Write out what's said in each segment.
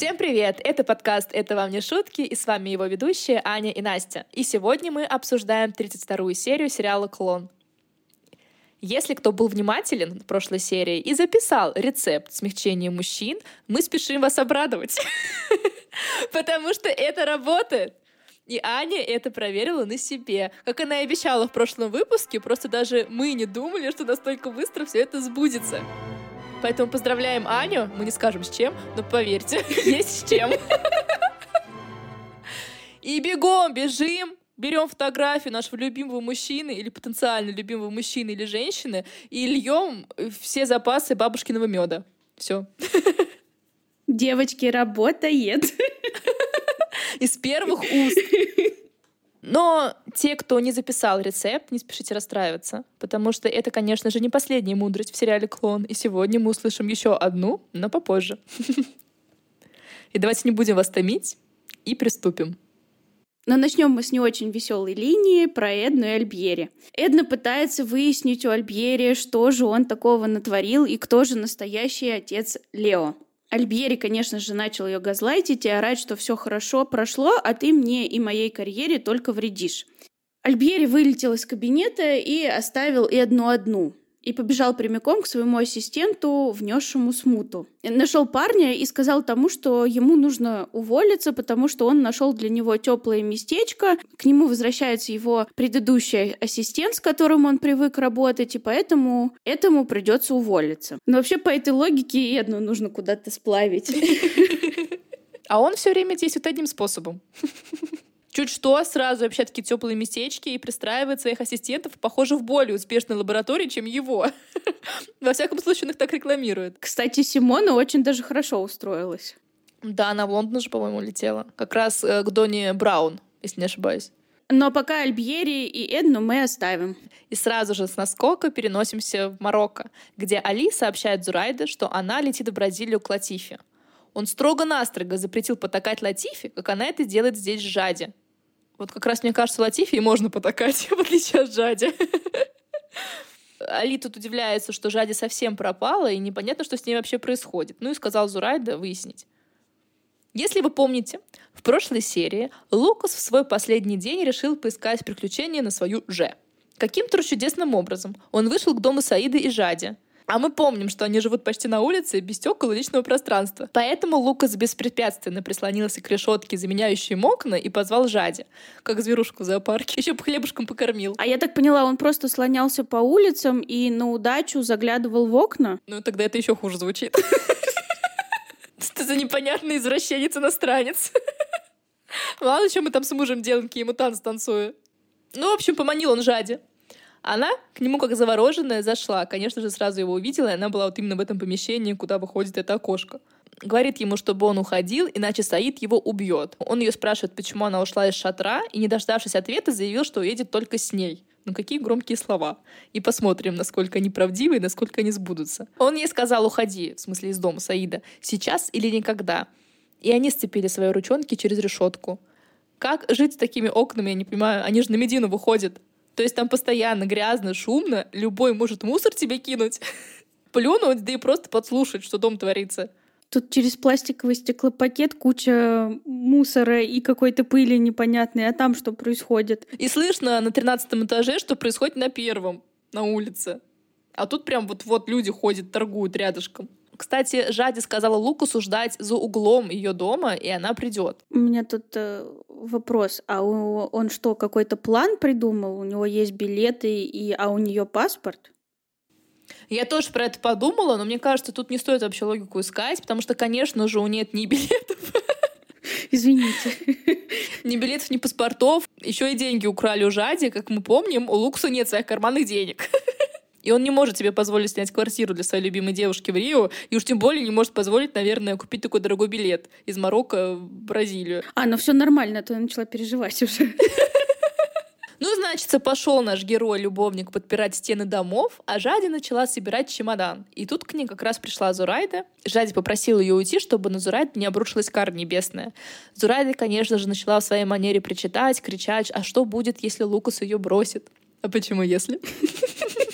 Всем привет! Это подкаст «Это вам не шутки» и с вами его ведущие Аня и Настя. И сегодня мы обсуждаем 32-ю серию сериала «Клон». Если кто был внимателен в прошлой серии и записал рецепт смягчения мужчин, мы спешим вас обрадовать. Потому что это работает. И Аня это проверила на себе. Как она и обещала в прошлом выпуске, просто даже мы не думали, что настолько быстро все это сбудется. Поэтому поздравляем Аню. Мы не скажем с чем, но поверьте, есть с чем. И бегом, бежим, берем фотографию нашего любимого мужчины или потенциально любимого мужчины или женщины и льем все запасы бабушкиного меда. Все. Девочки, работает. Из первых уст. Но те, кто не записал рецепт, не спешите расстраиваться, потому что это, конечно же, не последняя мудрость в сериале «Клон», и сегодня мы услышим еще одну, но попозже. И давайте не будем вас томить и приступим. Но начнем мы с не очень веселой линии про Эдну и Альбьери. Эдна пытается выяснить у Альбьери, что же он такого натворил и кто же настоящий отец Лео. Альбьери, конечно же, начал ее газлайтить и орать, что все хорошо прошло, а ты мне и моей карьере только вредишь. Альбьери вылетел из кабинета и оставил Эдну одну и побежал прямиком к своему ассистенту, внесшему смуту. Нашел парня и сказал тому, что ему нужно уволиться, потому что он нашел для него теплое местечко. К нему возвращается его предыдущий ассистент, с которым он привык работать, и поэтому этому придется уволиться. Но вообще по этой логике Эдну нужно куда-то сплавить. А он все время действует одним способом. Чуть что, сразу вообще такие теплые местечки и пристраивает своих ассистентов, похоже, в более успешной лаборатории, чем его. Во всяком случае, он их так рекламирует. Кстати, Симона очень даже хорошо устроилась. Да, она в Лондон же, по-моему, летела. Как раз э, к Доне Браун, если не ошибаюсь. Но пока Альбьери и Эдну мы оставим. И сразу же с наскока переносимся в Марокко, где Али сообщает Зурайде, что она летит в Бразилию к Латифе. Он строго-настрого запретил потакать Латифе, как она это делает здесь в Жаде. Вот как раз, мне кажется, Латифи можно потакать, в отличие от Жади. Али тут удивляется, что Жади совсем пропала, и непонятно, что с ней вообще происходит. Ну и сказал Зурайда выяснить. Если вы помните, в прошлой серии Лукас в свой последний день решил поискать приключения на свою «Ж». Каким-то чудесным образом он вышел к дому Саиды и Жади — а мы помним, что они живут почти на улице, без стекол и личного пространства. Поэтому Лукас беспрепятственно прислонился к решетке, заменяющей окна, и позвал Жади, как зверушку в зоопарке. Еще по хлебушкам покормил. А я так поняла, он просто слонялся по улицам и на удачу заглядывал в окна? Ну, тогда это еще хуже звучит. Что за непонятный извращенец-иностранец? Ладно, что мы там с мужем делаем, какие ему танцы танцую. Ну, в общем, поманил он Жади. Она к нему как завороженная зашла. Конечно же, сразу его увидела, и она была вот именно в этом помещении, куда выходит это окошко. Говорит ему, чтобы он уходил, иначе Саид его убьет. Он ее спрашивает, почему она ушла из шатра, и, не дождавшись ответа, заявил, что уедет только с ней. Ну какие громкие слова. И посмотрим, насколько они правдивы и насколько они сбудутся. Он ей сказал, уходи, в смысле из дома Саида, сейчас или никогда. И они сцепили свои ручонки через решетку. Как жить с такими окнами, я не понимаю. Они же на Медину выходят. То есть там постоянно грязно, шумно, любой может мусор тебе кинуть, плюнуть, да и просто подслушать, что дом творится. Тут через пластиковый стеклопакет куча мусора и какой-то пыли непонятной, а там что происходит? И слышно на тринадцатом этаже, что происходит на первом, на улице. А тут прям вот-вот люди ходят, торгуют рядышком. Кстати, Жади сказала Лукасу ждать за углом ее дома, и она придет. У меня тут э, вопрос. А у, он что, какой-то план придумал? У него есть билеты, и, а у нее паспорт? Я тоже про это подумала, но мне кажется, тут не стоит вообще логику искать, потому что, конечно же, у нет ни билетов. Извините. Ни билетов, ни паспортов. Еще и деньги украли у Жади. Как мы помним, у Лукса нет своих карманных денег. И он не может себе позволить снять квартиру для своей любимой девушки в Рио, и уж тем более не может позволить, наверное, купить такой дорогой билет из Марокко в Бразилию. А, ну все нормально, а то я начала переживать уже. Ну, значит, пошел наш герой-любовник подпирать стены домов, а Жади начала собирать чемодан. И тут к ней как раз пришла Зурайда. Жади попросил ее уйти, чтобы на Зурайду не обрушилась кара небесная. Зурайда, конечно же, начала в своей манере причитать, кричать, а что будет, если Лукас ее бросит? А почему если?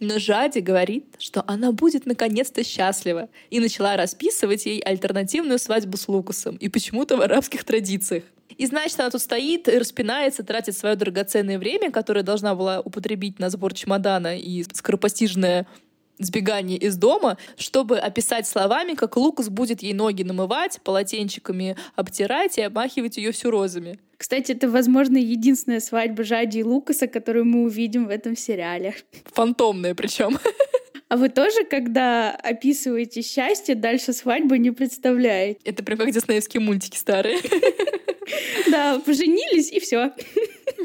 Но Жади говорит, что она будет наконец-то счастлива, и начала расписывать ей альтернативную свадьбу с Лукасом, и почему-то в арабских традициях. И значит, она тут стоит, распинается, тратит свое драгоценное время, которое должна была употребить на сбор чемодана и скоропостижное сбегание из дома, чтобы описать словами, как Лукас будет ей ноги намывать, полотенчиками обтирать и обмахивать ее всю розами. Кстати, это, возможно, единственная свадьба Жади и Лукаса, которую мы увидим в этом сериале. Фантомная причем. А вы тоже, когда описываете счастье, дальше свадьбы не представляете? Это прям как диснеевские мультики старые. Да, поженились и все.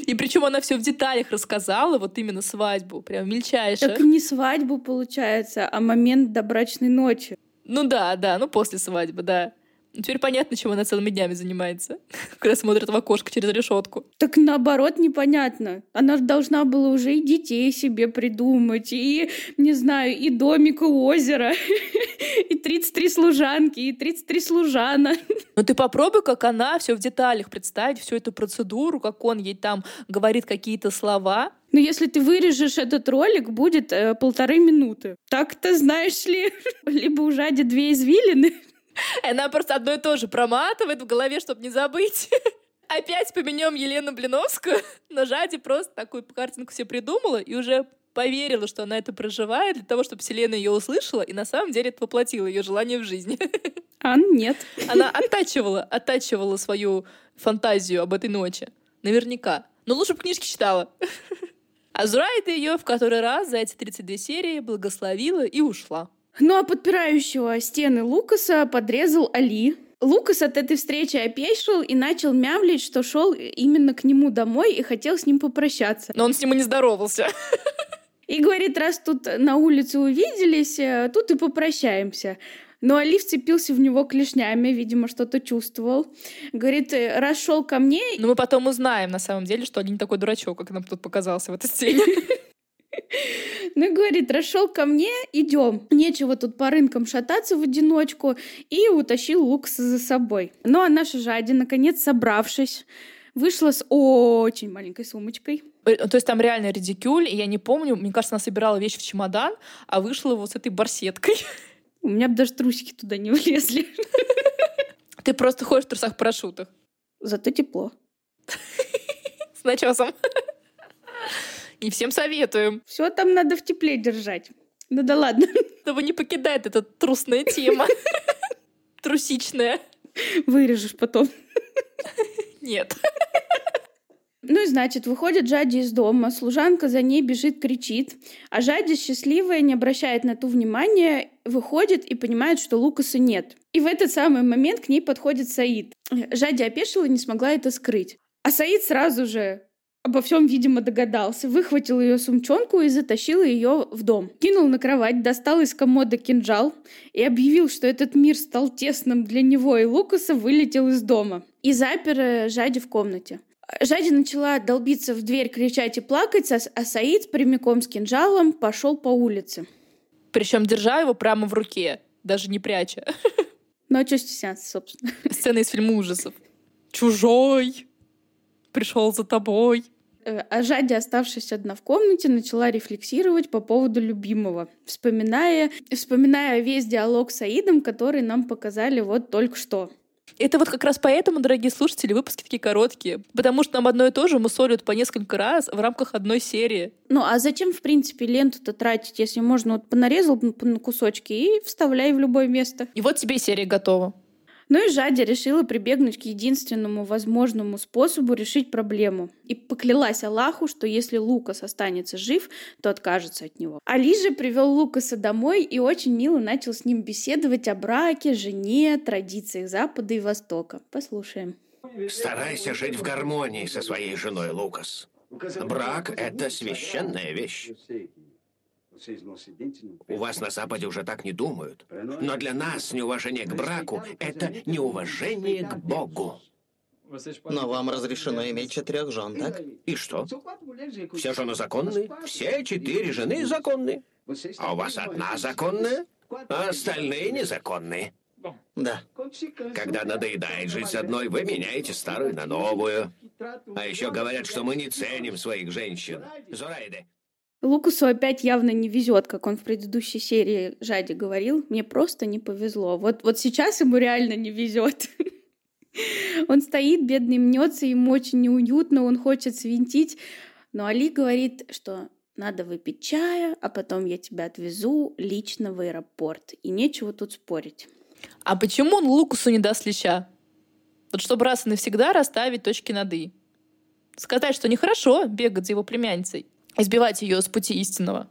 И причем она все в деталях рассказала, вот именно свадьбу, прям мельчайше. Так не свадьбу получается, а момент до брачной ночи. Ну да, да, ну после свадьбы, да. Теперь понятно, чем она целыми днями занимается, когда смотрит в окошко через решетку. Так наоборот непонятно. Она должна была уже и детей себе придумать, и, не знаю, и домик у озера, и 33 служанки, и 33 служана. Ну ты попробуй, как она все в деталях представить, всю эту процедуру, как он ей там говорит какие-то слова, но если ты вырежешь этот ролик, будет э, полторы минуты. Так-то, знаешь ли, либо у Жади две извилины, Она просто одно и то же проматывает в голове, чтобы не забыть. Опять поменем Елену Блиновскую, но Жади просто такую картинку себе придумала и уже поверила, что она это проживает для того, чтобы Вселенная ее услышала, и на самом деле это воплотило ее желание в жизни. А нет. Она оттачивала, оттачивала свою фантазию об этой ночи. Наверняка. Но лучше бы книжки читала. А Зурайда ее в который раз за эти 32 серии благословила и ушла. Ну а подпирающего стены Лукаса подрезал Али. Лукас от этой встречи опешил и начал мямлить, что шел именно к нему домой и хотел с ним попрощаться. Но он с ним и не здоровался. И говорит, раз тут на улице увиделись, э, тут и попрощаемся. Но Али вцепился в него клешнями, видимо, что-то чувствовал. Говорит, «Э, раз шел ко мне... Но мы потом узнаем, на самом деле, что Али не такой дурачок, как нам тут показался в этой сцене. Ну, говорит, расшел ко мне, идем. Нечего тут по рынкам шататься в одиночку. И утащил Лукаса за собой. Ну, а наша Жади, наконец, собравшись, вышла с очень маленькой сумочкой. Э, то есть там реально редикюль, и я не помню, мне кажется, она собирала вещи в чемодан, а вышла вот с этой барсеткой. У меня бы даже трусики туда не влезли. Ты просто ходишь в трусах-парашютах. Зато тепло. С начесом. Не всем советуем. Все там надо в тепле держать. Ну да ладно. Чтобы не покидает эта трусная тема. Трусичная. Вырежешь потом. Нет. Ну и значит, выходит Жади из дома, служанка за ней бежит, кричит, а Жади, счастливая, не обращает на то внимания, выходит и понимает, что Лукаса нет. И в этот самый момент к ней подходит Саид. Жади опешила и не смогла это скрыть. А Саид сразу же обо всем, видимо, догадался, выхватил ее сумчонку и затащил ее в дом. Кинул на кровать, достал из комода кинжал и объявил, что этот мир стал тесным для него, и Лукаса вылетел из дома. И запер э, Жади в комнате. Жади начала долбиться в дверь, кричать и плакать, а Саид прямиком с кинжалом пошел по улице. Причем держа его прямо в руке, даже не пряча. Ну а что стесняться, собственно? Сцена из фильма ужасов. Чужой пришел за тобой. Э, а Жадя, оставшись одна в комнате, начала рефлексировать по поводу любимого, вспоминая, вспоминая весь диалог с Аидом, который нам показали вот только что. Это вот как раз поэтому, дорогие слушатели, выпуски такие короткие. Потому что нам одно и то же мусолят по несколько раз в рамках одной серии. Ну, а зачем, в принципе, ленту-то тратить, если можно вот понарезал на кусочки и вставляй в любое место? И вот тебе серия готова. Ну и Жадя решила прибегнуть к единственному возможному способу решить проблему. И поклялась Аллаху, что если Лукас останется жив, то откажется от него. Али же привел Лукаса домой и очень мило начал с ним беседовать о браке, жене, традициях Запада и Востока. Послушаем. Старайся жить в гармонии со своей женой, Лукас. Брак — это священная вещь. У вас на Западе уже так не думают. Но для нас неуважение к браку — это неуважение к Богу. Но вам разрешено иметь четырех жен, так? И что? Все жены законные? Все четыре жены законные. А у вас одна законная, а остальные незаконные. Да. Когда надоедает жить с одной, вы меняете старую на новую. А еще говорят, что мы не ценим своих женщин. Зурайде, Лукасу опять явно не везет, как он в предыдущей серии Жади говорил. Мне просто не повезло. Вот, вот сейчас ему реально не везет. Он стоит, бедный, мнется, ему очень неуютно, он хочет свинтить. Но Али говорит, что надо выпить чая, а потом я тебя отвезу лично в аэропорт. И нечего тут спорить. А почему он Лукасу не даст леща? Вот чтобы раз и навсегда расставить точки над «и». Сказать, что нехорошо бегать за его племянницей, избивать ее с пути истинного.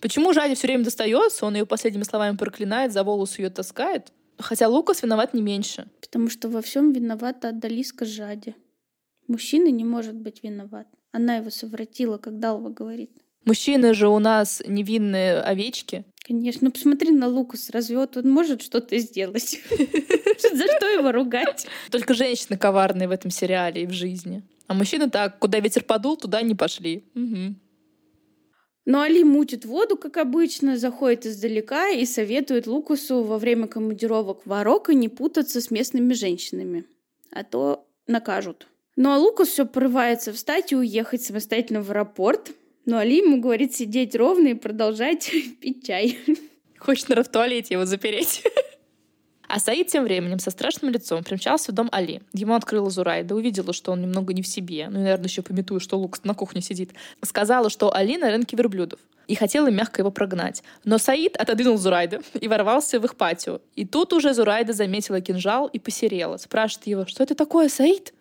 Почему Жаде все время достается, он ее последними словами проклинает, за волосы ее таскает, хотя Лукас виноват не меньше. Потому что во всем виновата Адалиска Жаде. Мужчина не может быть виноват. Она его совратила, как Далва говорит. Мужчины же у нас невинные овечки. Конечно, ну посмотри на Лукас, разве вот он может что-то сделать? За что его ругать? Только женщины коварные в этом сериале и в жизни. А мужчины так, куда ветер подул, туда не пошли. Угу. Но Али мутит воду, как обычно, заходит издалека и советует Лукасу во время командировок в Марокко не путаться с местными женщинами, а то накажут. Ну а Лукас все порывается встать и уехать самостоятельно в аэропорт. Но Али ему говорит сидеть ровно и продолжать пить чай. Хочет, наверное, в туалете его запереть. А Саид тем временем со страшным лицом примчался в дом Али. Ему открыла Зурайда, увидела, что он немного не в себе, ну и, наверное, еще пометую, что Лукас на кухне сидит. Сказала, что Али на рынке верблюдов и хотела мягко его прогнать. Но Саид отодвинул Зурайда и ворвался в их патио. И тут уже Зурайда заметила кинжал и посерела. Спрашивает его, что это такое, Саид?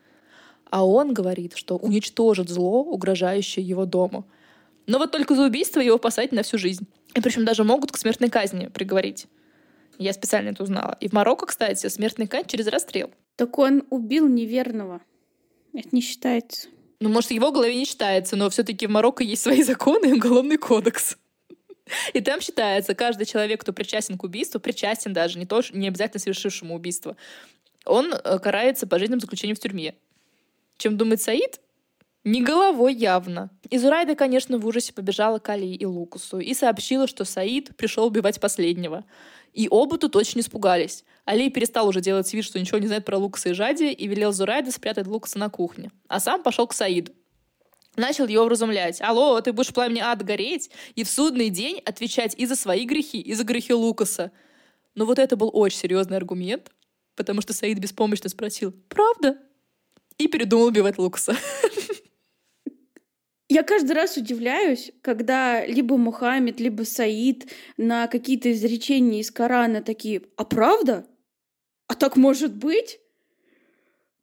А он говорит, что уничтожит зло, угрожающее его дому. Но вот только за убийство его посадят на всю жизнь. И причем даже могут к смертной казни приговорить. Я специально это узнала. И в Марокко, кстати, смертный казнь через расстрел. Так он убил неверного. Это не считается. Ну, может, в его голове не считается, но все-таки в Марокко есть свои законы и уголовный кодекс. И там считается, каждый человек, кто причастен к убийству, причастен даже, не, то, не обязательно совершившему убийство, он э, карается пожизненным заключением в тюрьме. Чем думает Саид? Не головой явно. Изурайда, конечно, в ужасе побежала к Али и Лукусу и сообщила, что Саид пришел убивать последнего. И оба тут очень испугались. Али перестал уже делать вид, что ничего не знает про Лукаса и Жади, и велел Зурайде спрятать Лукаса на кухне. А сам пошел к Саиду. Начал его вразумлять. «Алло, ты будешь пламени ад гореть и в судный день отвечать и за свои грехи, и за грехи Лукаса». Но вот это был очень серьезный аргумент, потому что Саид беспомощно спросил «Правда?» и передумал убивать Лукаса. Я каждый раз удивляюсь, когда либо Мухаммед, либо Саид на какие-то изречения из Корана такие «А правда? А так может быть?»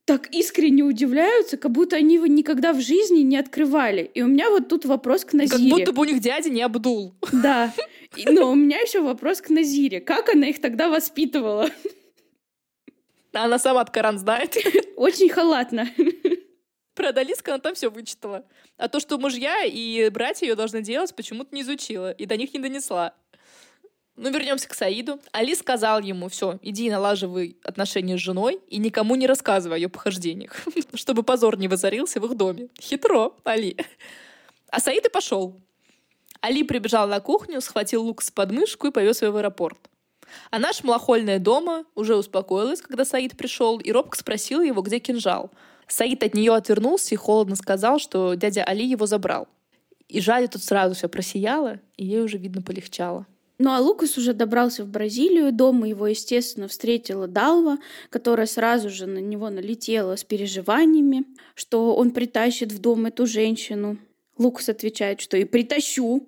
так искренне удивляются, как будто они его никогда в жизни не открывали. И у меня вот тут вопрос к Назире. Как будто бы у них дядя не Абдул. Да. Но у меня еще вопрос к Назире. Как она их тогда воспитывала? Она сама Коран знает. Очень халатно. Про Адалиску она там все вычитала. А то, что мужья и братья ее должны делать, почему-то не изучила и до них не донесла. Ну, вернемся к Саиду. Али сказал ему, все, иди налаживай отношения с женой и никому не рассказывай о ее похождениях, чтобы позор не возорился в их доме. Хитро, Али. А Саид и пошел. Али прибежал на кухню, схватил лук с подмышку и повез его в аэропорт. А наша малохольная дома уже успокоилась, когда Саид пришел, и робко спросил его, где кинжал — Саид от нее отвернулся и холодно сказал, что дядя Али его забрал. И Жаде тут сразу все просияло, и ей уже, видно, полегчало. Ну а Лукас уже добрался в Бразилию. Дома его, естественно, встретила Далва, которая сразу же на него налетела с переживаниями, что он притащит в дом эту женщину. Лукас отвечает, что и притащу.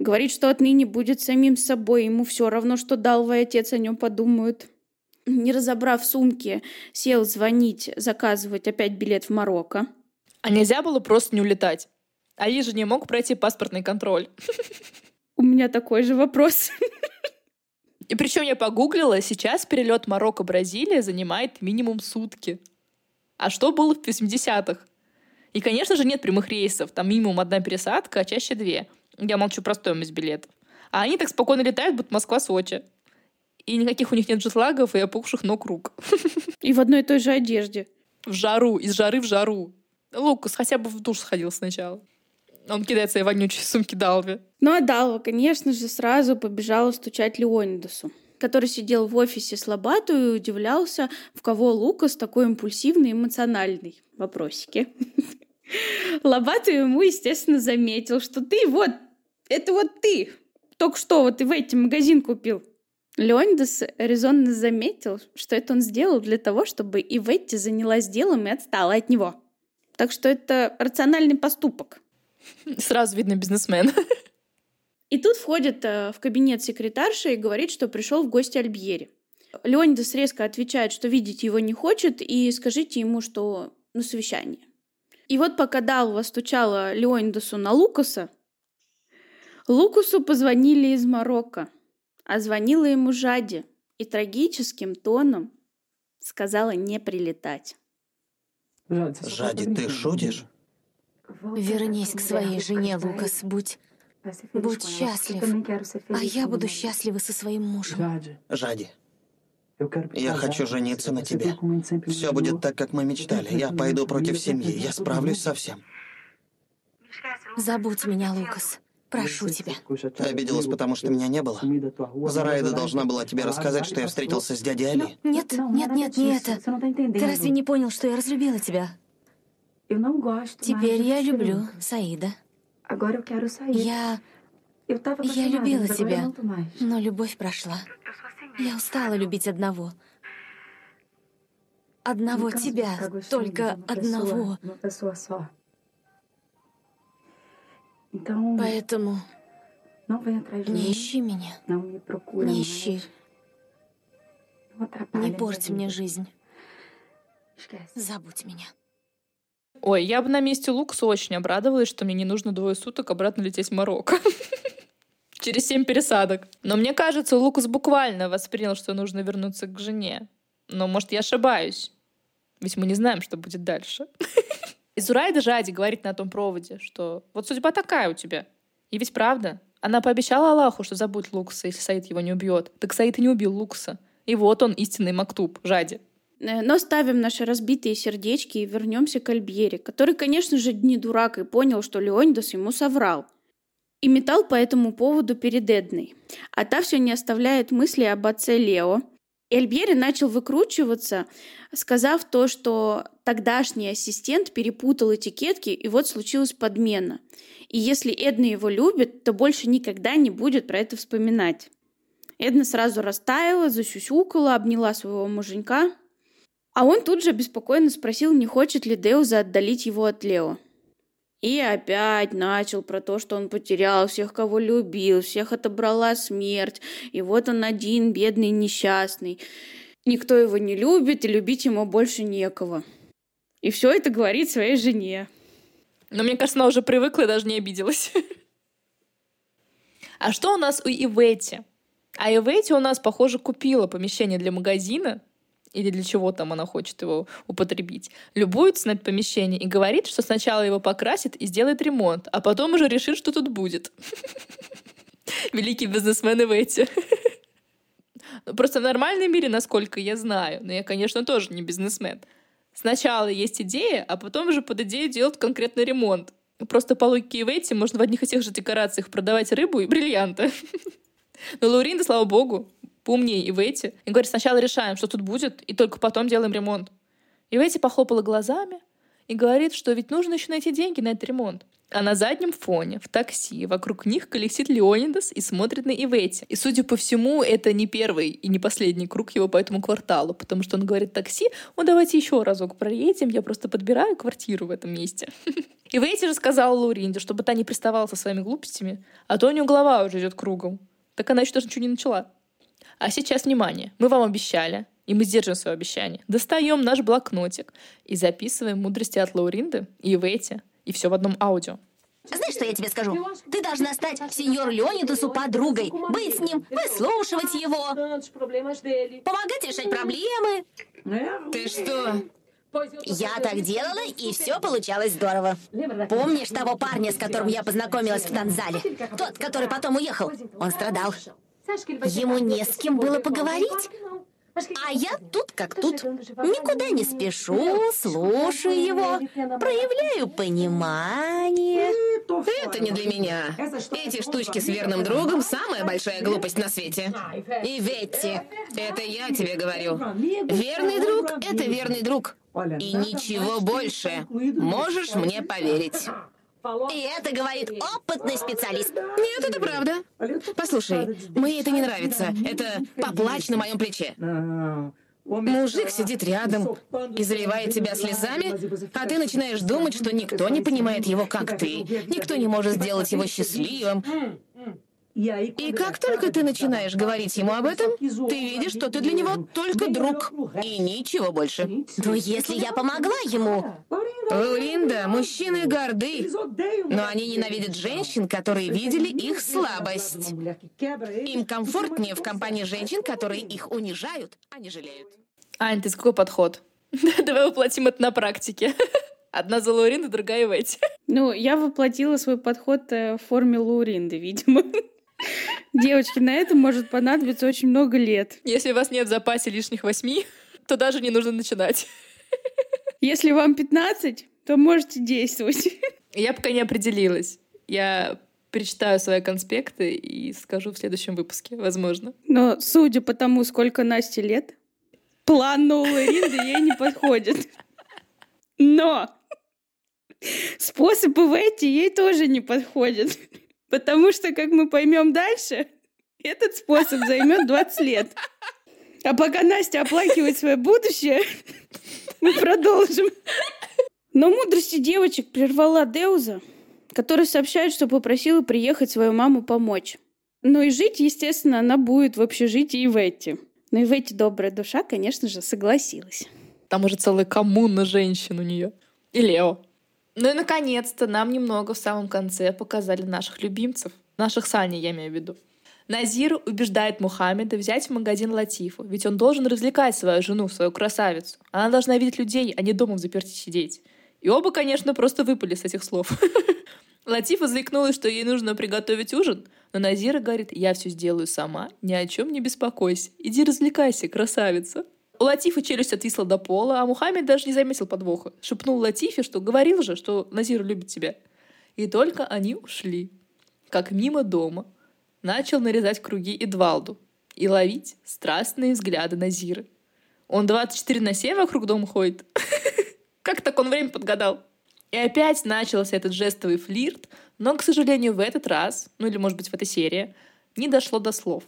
Говорит, что отныне будет самим собой, ему все равно, что Далва и отец о нем подумают не разобрав сумки, сел звонить, заказывать опять билет в Марокко. А нельзя было просто не улетать? Али же не мог пройти паспортный контроль. У меня такой же вопрос. И причем я погуглила, сейчас перелет Марокко-Бразилия занимает минимум сутки. А что было в 80-х? И, конечно же, нет прямых рейсов. Там минимум одна пересадка, а чаще две. Я молчу про стоимость билетов. А они так спокойно летают, будто Москва-Сочи и никаких у них нет джетлагов и опухших ног рук. И в одной и той же одежде. В жару, из жары в жару. Лукас хотя бы в душ сходил сначала. Он кидает свои вонючие сумки Далви. Ну а Далва, конечно же, сразу побежала стучать Леонидасу который сидел в офисе с Лобату и удивлялся, в кого Лукас такой импульсивный и эмоциональный. Вопросики. Лобатый ему, естественно, заметил, что ты вот, это вот ты, только что вот и в эти магазин купил. Леонидас резонно заметил, что это он сделал для того, чтобы и Ветти занялась делом и отстала от него. Так что это рациональный поступок. Сразу видно бизнесмен. И тут входит э, в кабинет секретарша и говорит, что пришел в гости Альбьери. Леонидас резко отвечает, что видеть его не хочет, и скажите ему, что на совещании. И вот пока Далва стучала Леонидасу на Лукаса, Лукасу позвонили из Марокко, а звонила ему Жади и трагическим тоном сказала не прилетать. Жади, ты шутишь? Вернись к своей жене, Лукас, будь Будь счастлив, а я буду счастлива со своим мужем. Жади, я хочу жениться на тебе. Все будет так, как мы мечтали. Я пойду против семьи. Я справлюсь со всем. Забудь меня, Лукас. Прошу тебя. Ты обиделась, потому что меня не было? Зараида должна была тебе рассказать, что я встретился с дядей Али. Нет, нет, нет, не это. Ты разве не понял, что я разлюбила тебя? Теперь я люблю Саида. Я... Я любила тебя, но любовь прошла. Я устала любить одного. Одного тебя, только одного. Поэтому не ищи меня. Не ищи. Не порть мне жизнь. Забудь меня. Ой, я бы на месте Лукса очень обрадовалась, что мне не нужно двое суток обратно лететь в Марокко. Через семь пересадок. Но мне кажется, Лукас буквально воспринял, что нужно вернуться к жене. Но, может, я ошибаюсь. Ведь мы не знаем, что будет дальше. И Зурайда Жади говорит на том проводе, что вот судьба такая у тебя. И ведь правда. Она пообещала Аллаху, что забудь Лукса, если Саид его не убьет. Так Саид и не убил Лукса. И вот он, истинный Мактуб, Жади. Э, но ставим наши разбитые сердечки и вернемся к Альбьере, который, конечно же, не дурак и понял, что Леонидас ему соврал. И метал по этому поводу перед Эдной. А та все не оставляет мысли об отце Лео. И Альбьери начал выкручиваться, сказав то, что тогдашний ассистент перепутал этикетки, и вот случилась подмена. И если Эдна его любит, то больше никогда не будет про это вспоминать. Эдна сразу растаяла, засюсюкала, обняла своего муженька, а он тут же беспокойно спросил, не хочет ли Деуза отдалить его от Лео. И опять начал про то, что он потерял всех, кого любил, всех отобрала смерть, и вот он один, бедный, несчастный. Никто его не любит, и любить ему больше некого. И все это говорит своей жене. Но мне кажется, она уже привыкла и даже не обиделась. А что у нас у Ивети? А Ивети у нас, похоже, купила помещение для магазина, или для чего там она хочет его употребить, любуется на это помещение и говорит, что сначала его покрасит и сделает ремонт, а потом уже решит, что тут будет. Великий бизнесмен и Ветти. Просто в нормальном мире, насколько я знаю, но я, конечно, тоже не бизнесмен. Сначала есть идея, а потом уже под идею делают конкретный ремонт. Просто по логике Ветти можно в одних и тех же декорациях продавать рыбу и бриллианты. Но Лауринда, слава богу, поумнее Ивети, и говорит, сначала решаем, что тут будет, и только потом делаем ремонт. Ивети похлопала глазами и говорит, что ведь нужно еще найти деньги на этот ремонт. А на заднем фоне, в такси, вокруг них колесит Леонидас и смотрит на Ивети. И, судя по всему, это не первый и не последний круг его по этому кварталу, потому что он говорит такси, ну давайте еще разок проедем, я просто подбираю квартиру в этом месте. Ивети же сказала Лауринде, чтобы та не приставала со своими глупостями, а то у нее голова уже идет кругом. Так она еще даже ничего не начала. А сейчас внимание, мы вам обещали, и мы сдерживаем свое обещание. Достаем наш блокнотик и записываем мудрости от Лауринды и Вети, и все в одном аудио. Знаешь, что я тебе скажу? Ты должна стать сеньор Леонидусу подругой, быть с ним, выслушивать его, помогать решать проблемы. Ты что? Я так делала, и все получалось здорово. Помнишь того парня, с которым я познакомилась в Танзале? Тот, который потом уехал. Он страдал. Ему не с кем было поговорить. А я тут как тут. Никуда не спешу, слушаю его, проявляю понимание. Это не для меня. Эти штучки с верным другом – самая большая глупость на свете. И Ветти, это я тебе говорю. Верный друг – это верный друг. И ничего больше. Можешь мне поверить. И это говорит опытный специалист. Нет, это правда. Послушай, мне это не нравится. Это поплачь на моем плече. Мужик сидит рядом и заливает тебя слезами, а ты начинаешь думать, что никто не понимает его, как ты. Никто не может сделать его счастливым. И как только ты начинаешь говорить ему об этом, ты видишь, что ты для него только друг и ничего больше. Но если я помогла ему... Линда, мужчины горды, но они ненавидят женщин, которые видели их слабость. Им комфортнее в компании женщин, которые их унижают, а не жалеют. Ань, ты с какой подход? Давай воплотим это на практике. Одна за Лауринда, другая Ветти. Ну, я воплотила свой подход э, в форме Лауринды, видимо. Девочки, на это может понадобиться очень много лет. Если у вас нет в запасе лишних восьми, то даже не нужно начинать. Если вам 15, то можете действовать. Я пока не определилась. Я перечитаю свои конспекты и скажу в следующем выпуске, возможно. Но судя по тому, сколько Насте лет, план новой Ринды ей не подходит. Но способы в эти ей тоже не подходят. Потому что, как мы поймем дальше, этот способ займет 20 лет. А пока Настя оплакивает свое будущее, мы продолжим. Но мудрости девочек прервала Деуза, который сообщает, что попросила приехать свою маму помочь. Ну и жить, естественно, она будет в общежитии Иветти. Но Иветти добрая душа, конечно же, согласилась. Там уже целая коммуна женщин у нее. И Лео. Ну и наконец-то нам немного в самом конце показали наших любимцев. Наших Сани, я имею в виду. Назир убеждает Мухаммеда взять в магазин Латифу, ведь он должен развлекать свою жену, свою красавицу. Она должна видеть людей, а не дома в заперти сидеть. И оба, конечно, просто выпали с этих слов. Латифа заикнулась, что ей нужно приготовить ужин, но Назира говорит, я все сделаю сама, ни о чем не беспокойся, иди развлекайся, красавица. У Латифа челюсть отвисла до пола, а Мухаммед даже не заметил подвоха. Шепнул Латифе, что говорил же, что Назир любит тебя. И только они ушли. Как мимо дома. Начал нарезать круги Эдвалду и ловить страстные взгляды Назиры. Он 24 на 7 вокруг дома ходит. Как так он время подгадал? И опять начался этот жестовый флирт, но, к сожалению, в этот раз, ну или, может быть, в этой серии, не дошло до слов.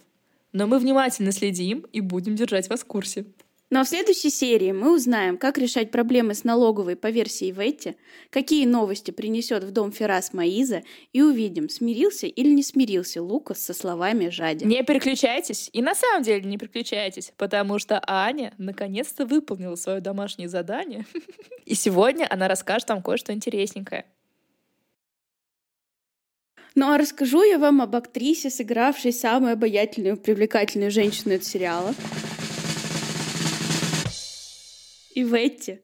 Но мы внимательно следим и будем держать вас в курсе. Ну а в следующей серии мы узнаем, как решать проблемы с налоговой по версии Ветти, какие новости принесет в дом Ферас Маиза, и увидим, смирился или не смирился Лукас со словами Жади. Не переключайтесь, и на самом деле не переключайтесь, потому что Аня наконец-то выполнила свое домашнее задание, и сегодня она расскажет вам кое-что интересненькое. Ну а расскажу я вам об актрисе, сыгравшей самую обаятельную, привлекательную женщину этого сериала и Ветти.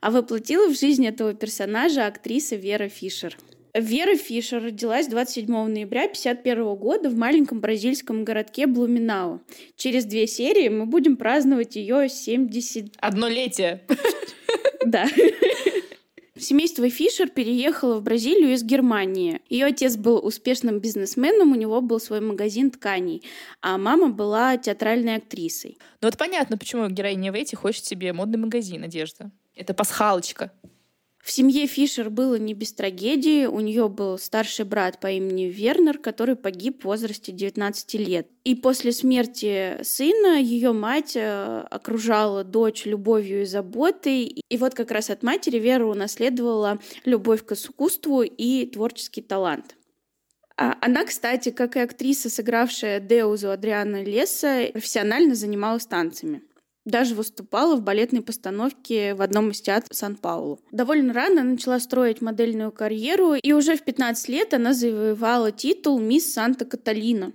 А воплотила в жизнь этого персонажа актриса Вера Фишер. Вера Фишер родилась 27 ноября 1951 года в маленьком бразильском городке Блуминау. Через две серии мы будем праздновать ее 70... Однолетие. Да. Семейство Фишер переехало в Бразилию из Германии. Ее отец был успешным бизнесменом, у него был свой магазин тканей, а мама была театральной актрисой. Ну вот понятно, почему героиня Ветти хочет себе модный магазин одежды. Это пасхалочка. В семье Фишер было не без трагедии. У нее был старший брат по имени Вернер, который погиб в возрасте 19 лет. И после смерти сына ее мать э, окружала дочь любовью и заботой. И вот как раз от матери Вера унаследовала любовь к искусству и творческий талант. А она, кстати, как и актриса, сыгравшая Деузу Адриана Леса, профессионально занималась танцами. Даже выступала в балетной постановке в одном из театров Сан-Паулу. Довольно рано начала строить модельную карьеру, и уже в 15 лет она завоевала титул «Мисс Санта-Каталина».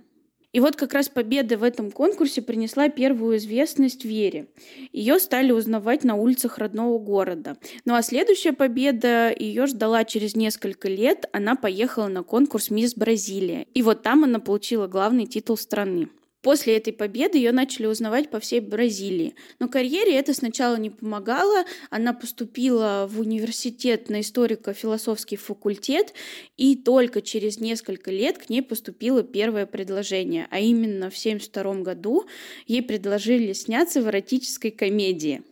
И вот как раз победа в этом конкурсе принесла первую известность Вере. Ее стали узнавать на улицах родного города. Ну а следующая победа ее ждала через несколько лет. Она поехала на конкурс «Мисс Бразилия». И вот там она получила главный титул страны. После этой победы ее начали узнавать по всей Бразилии. Но карьере это сначала не помогало. Она поступила в университет на историко-философский факультет, и только через несколько лет к ней поступило первое предложение. А именно в 1972 году ей предложили сняться в эротической комедии.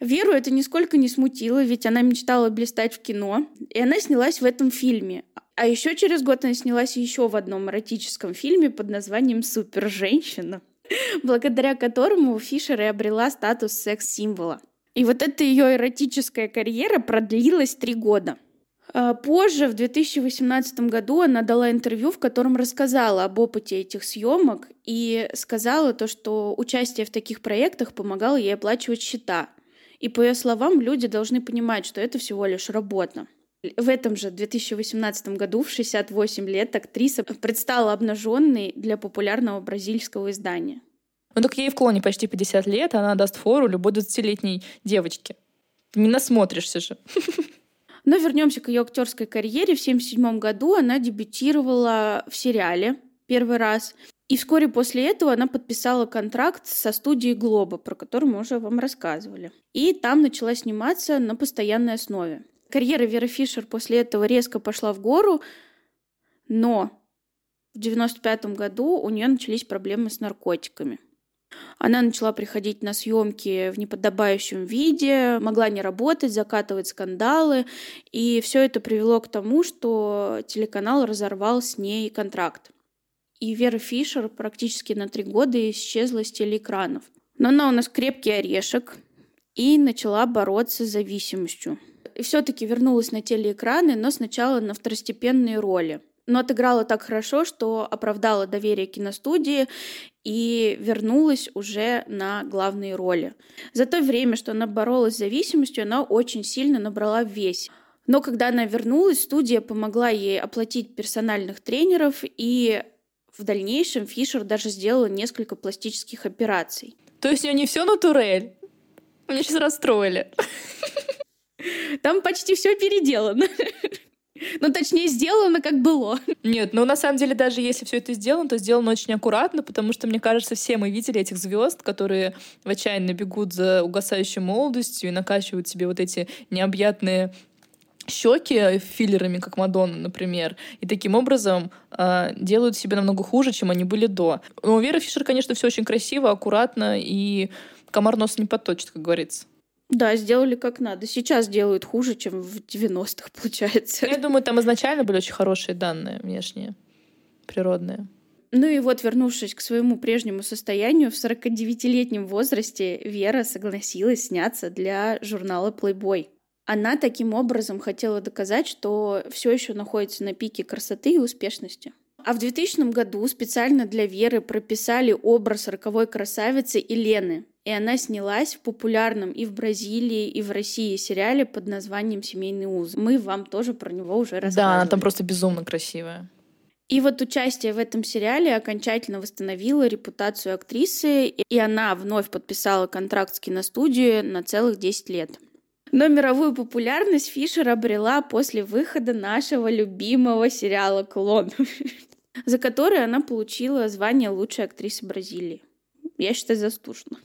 Веру это нисколько не смутило, ведь она мечтала блистать в кино, и она снялась в этом фильме. А еще через год она снялась еще в одном эротическом фильме под названием «Супер-женщина», благодаря которому Фишер и обрела статус секс-символа. И вот эта ее эротическая карьера продлилась три года. А позже, в 2018 году, она дала интервью, в котором рассказала об опыте этих съемок и сказала то, что участие в таких проектах помогало ей оплачивать счета. И по ее словам, люди должны понимать, что это всего лишь работа. В этом же 2018 году, в 68 лет, актриса предстала обнаженной для популярного бразильского издания. Ну так ей в клоне почти 50 лет, она даст фору любой 20-летней девочке. Не насмотришься же. Но вернемся к ее актерской карьере. В 1977 году она дебютировала в сериале первый раз. И вскоре после этого она подписала контракт со студией Глоба, про которую мы уже вам рассказывали. И там начала сниматься на постоянной основе. Карьера Веры Фишер после этого резко пошла в гору, но в 1995 году у нее начались проблемы с наркотиками. Она начала приходить на съемки в неподобающем виде, могла не работать, закатывать скандалы, и все это привело к тому, что телеканал разорвал с ней контракт. И Вера Фишер практически на три года исчезла с телеэкранов. Но она у нас крепкий орешек и начала бороться с зависимостью. И все-таки вернулась на телеэкраны, но сначала на второстепенные роли но отыграла так хорошо, что оправдала доверие киностудии и вернулась уже на главные роли. За то время, что она боролась с зависимостью, она очень сильно набрала в. Но когда она вернулась, студия помогла ей оплатить персональных тренеров, и в дальнейшем Фишер даже сделала несколько пластических операций. То есть у нее не все натурель? Меня сейчас расстроили. Там почти все переделано. Ну, точнее, сделано как было. Нет, ну на самом деле, даже если все это сделано, то сделано очень аккуратно, потому что, мне кажется, все мы видели этих звезд, которые в отчаянно бегут за угасающей молодостью и накачивают себе вот эти необъятные щеки филлерами, как Мадонна, например, и таким образом э, делают себе намного хуже, чем они были до. Но у Веры Фишер, конечно, все очень красиво, аккуратно, и комар нос не подточит, как говорится. Да, сделали как надо. Сейчас делают хуже, чем в 90-х, получается. Я думаю, там изначально были очень хорошие данные внешние, природные. Ну и вот, вернувшись к своему прежнему состоянию, в 49-летнем возрасте Вера согласилась сняться для журнала Playboy. Она таким образом хотела доказать, что все еще находится на пике красоты и успешности. А в 2000 году специально для Веры прописали образ роковой красавицы Елены, и она снялась в популярном и в Бразилии, и в России сериале под названием «Семейный уз». Мы вам тоже про него уже рассказывали. Да, она там просто безумно красивая. И вот участие в этом сериале окончательно восстановило репутацию актрисы, и она вновь подписала контракт с киностудией на целых 10 лет. Но мировую популярность Фишер обрела после выхода нашего любимого сериала «Клон». за который она получила звание лучшей актрисы Бразилии. Я считаю, заслуженно.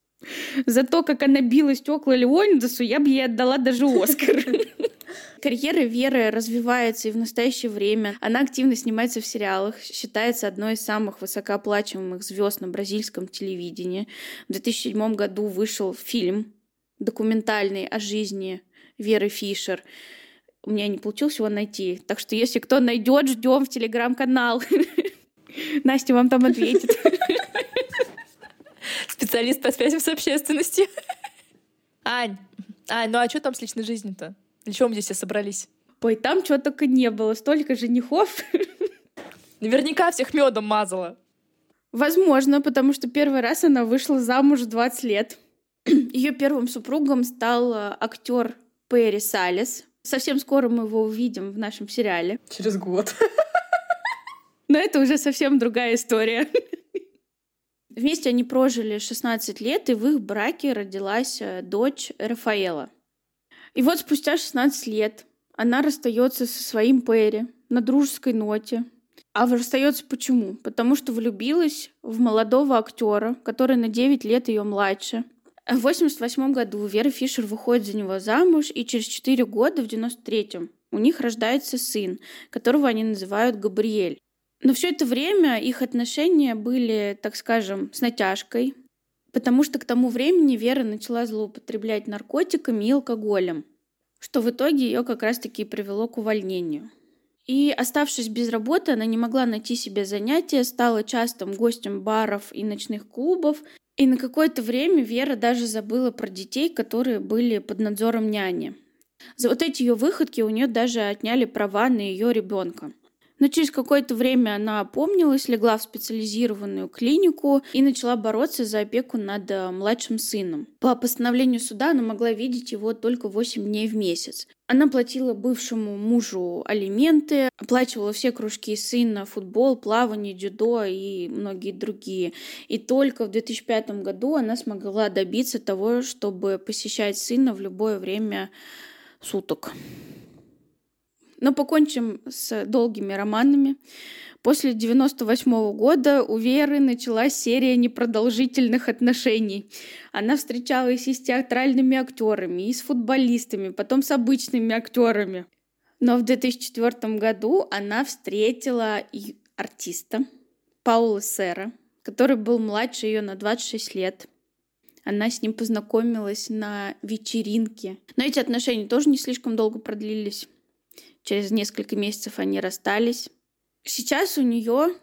За то, как она била стекла Леонидасу, я бы ей отдала даже Оскар. Карьера Веры развивается и в настоящее время. Она активно снимается в сериалах, считается одной из самых высокооплачиваемых звезд на бразильском телевидении. В 2007 году вышел фильм документальный о жизни Веры Фишер у меня не получилось его найти. Так что если кто найдет, ждем в телеграм-канал. Настя вам там ответит. Специалист по связям с общественностью. Ань, Ань, ну а что там с личной жизнью-то? Для чего мы здесь все собрались? Ой, там чего только не было. Столько женихов. Наверняка всех медом мазала. Возможно, потому что первый раз она вышла замуж в 20 лет. Ее первым супругом стал э, актер Перри Салес, Совсем скоро мы его увидим в нашем сериале. Через год. Но это уже совсем другая история. Вместе они прожили 16 лет, и в их браке родилась э, дочь Рафаэла. И вот спустя 16 лет она расстается со своим Перри на дружеской ноте. А расстается почему? Потому что влюбилась в молодого актера, который на 9 лет ее младше – в 88 году Вера Фишер выходит за него замуж, и через 4 года, в 93-м, у них рождается сын, которого они называют Габриэль. Но все это время их отношения были, так скажем, с натяжкой, потому что к тому времени Вера начала злоупотреблять наркотиками и алкоголем, что в итоге ее как раз-таки привело к увольнению. И оставшись без работы, она не могла найти себе занятия, стала частым гостем баров и ночных клубов, и на какое-то время Вера даже забыла про детей, которые были под надзором няни. За вот эти ее выходки у нее даже отняли права на ее ребенка. Но через какое-то время она опомнилась, легла в специализированную клинику и начала бороться за опеку над э, младшим сыном. По постановлению суда она могла видеть его только 8 дней в месяц. Она платила бывшему мужу алименты, оплачивала все кружки сына, футбол, плавание, дзюдо и многие другие. И только в 2005 году она смогла добиться того, чтобы посещать сына в любое время суток. Но покончим с долгими романами. После 98 -го года у Веры началась серия непродолжительных отношений. Она встречалась и с театральными актерами, и с футболистами, потом с обычными актерами. Но в 2004 году она встретила артиста Паула Сера, который был младше ее на 26 лет. Она с ним познакомилась на вечеринке. Но эти отношения тоже не слишком долго продлились. Через несколько месяцев они расстались. Сейчас у нее,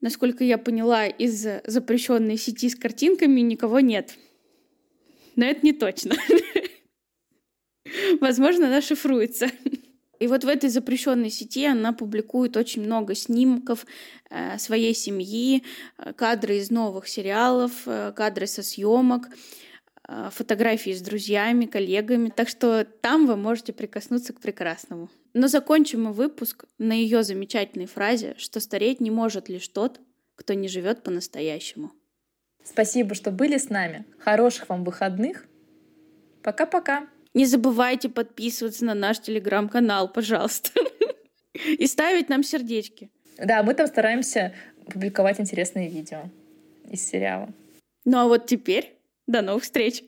насколько я поняла, из запрещенной сети с картинками никого нет. Но это не точно. Возможно, она шифруется. И вот в этой запрещенной сети она публикует очень много снимков э, своей семьи, э, кадры из новых сериалов, э, кадры со съемок. А, фотографии с друзьями, коллегами. Так что там вы можете прикоснуться к прекрасному. Но закончим мы выпуск на ее замечательной фразе, что стареть не может лишь тот, кто не живет по-настоящему. Спасибо, что были с нами. Хороших вам выходных. Пока-пока. Не забывайте подписываться на наш телеграм-канал, пожалуйста. И ставить нам сердечки. Да, мы там стараемся публиковать интересные видео из сериала. Ну а вот теперь до новых встреч!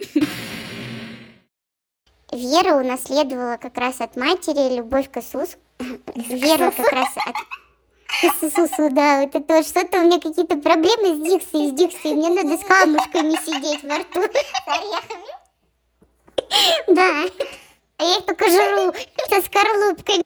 Вера унаследовала как раз от матери любовь к Иисусу. Вера как раз от к Иисусу, да, это то, что-то у меня какие-то проблемы с дикцией, с дикцией, мне надо с камушками сидеть во рту, с орехами. Да, а я их только жру со скорлупкой.